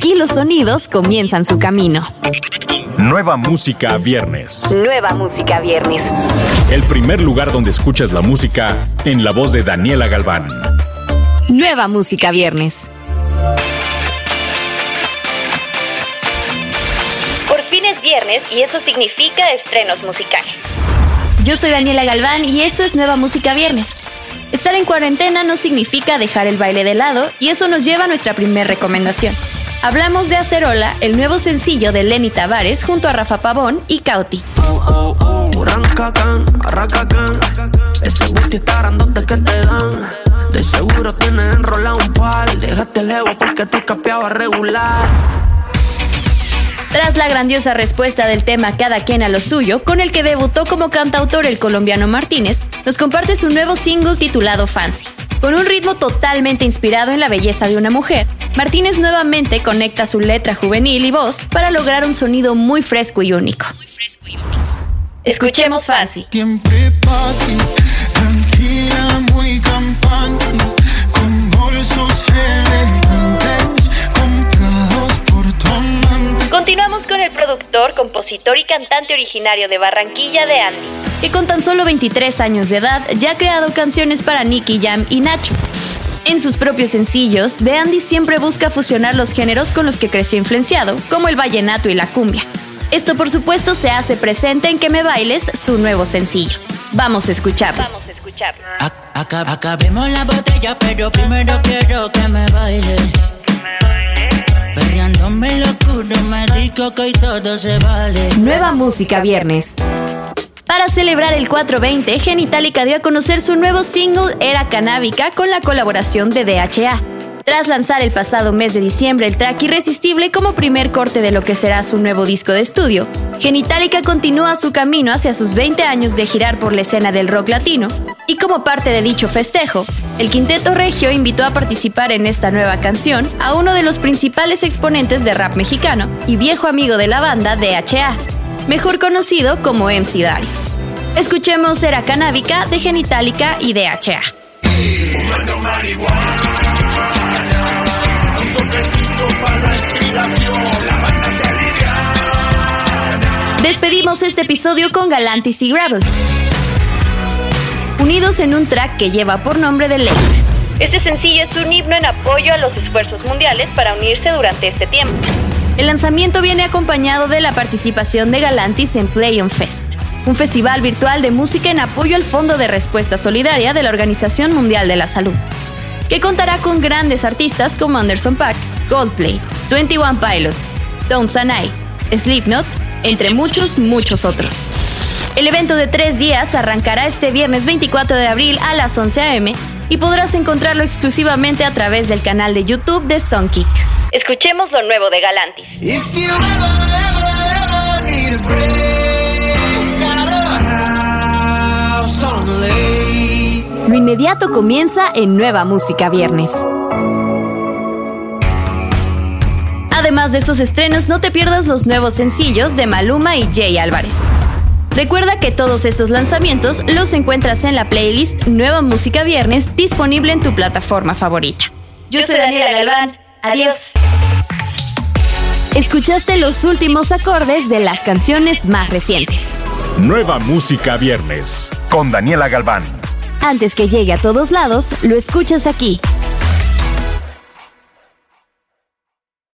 Aquí los sonidos comienzan su camino. Nueva música viernes. Nueva música viernes. El primer lugar donde escuchas la música en la voz de Daniela Galván. Nueva música viernes. Por fin es viernes y eso significa estrenos musicales. Yo soy Daniela Galván y esto es Nueva Música Viernes. Estar en cuarentena no significa dejar el baile de lado y eso nos lleva a nuestra primera recomendación. Hablamos de Acerola, el nuevo sencillo de Lenny Tavares junto a Rafa Pavón y Cauti. Tras la grandiosa respuesta del tema Cada quien a lo suyo, con el que debutó como cantautor el colombiano Martínez, nos comparte su nuevo single titulado Fancy. Con un ritmo totalmente inspirado en la belleza de una mujer, Martínez nuevamente conecta su letra juvenil y voz para lograr un sonido muy fresco y único. Escuchemos Fancy. Continuamos con el productor, compositor y cantante originario de Barranquilla de Andy, que con tan solo 23 años de edad ya ha creado canciones para Nicky Jam y Nacho. En sus propios sencillos, De Andy siempre busca fusionar los géneros con los que creció influenciado, como el vallenato y la cumbia. Esto por supuesto se hace presente en Que me bailes, su nuevo sencillo. Vamos a escucharlo. Vamos a escucharlo. acabemos la botella, pero primero quiero que me baile. Perreándome me digo que hoy todo se vale. Nueva música viernes. Celebrar el 420, Genitalica dio a conocer su nuevo single Era Canábica con la colaboración de DHA. Tras lanzar el pasado mes de diciembre el track Irresistible como primer corte de lo que será su nuevo disco de estudio, Genitalica continúa su camino hacia sus 20 años de girar por la escena del rock latino, y como parte de dicho festejo, el Quinteto Regio invitó a participar en esta nueva canción a uno de los principales exponentes de rap mexicano y viejo amigo de la banda DHA, mejor conocido como MC Darius. Escuchemos Era Canábica de Genitalica y DHA. Despedimos este episodio con Galantis y Gravel, unidos en un track que lleva por nombre de Lake. Este sencillo es un himno en apoyo a los esfuerzos mundiales para unirse durante este tiempo. El lanzamiento viene acompañado de la participación de Galantis en Play On Fest, un festival virtual de música en apoyo al Fondo de Respuesta Solidaria de la Organización Mundial de la Salud, que contará con grandes artistas como Anderson Paak, Coldplay, 21 Pilots, Don't Sanai, Slipknot, entre muchos, muchos otros. El evento de tres días arrancará este viernes 24 de abril a las 11 a.m. y podrás encontrarlo exclusivamente a través del canal de YouTube de Songkick. Escuchemos lo nuevo de Galantis. Inmediato comienza en Nueva Música Viernes. Además de estos estrenos, no te pierdas los nuevos sencillos de Maluma y Jay Álvarez. Recuerda que todos estos lanzamientos los encuentras en la playlist Nueva Música Viernes disponible en tu plataforma favorita. Yo soy Daniela Galván. Adiós. Escuchaste los últimos acordes de las canciones más recientes. Nueva música viernes con Daniela Galván. Antes que llegue a todos lados, lo escuchas aquí,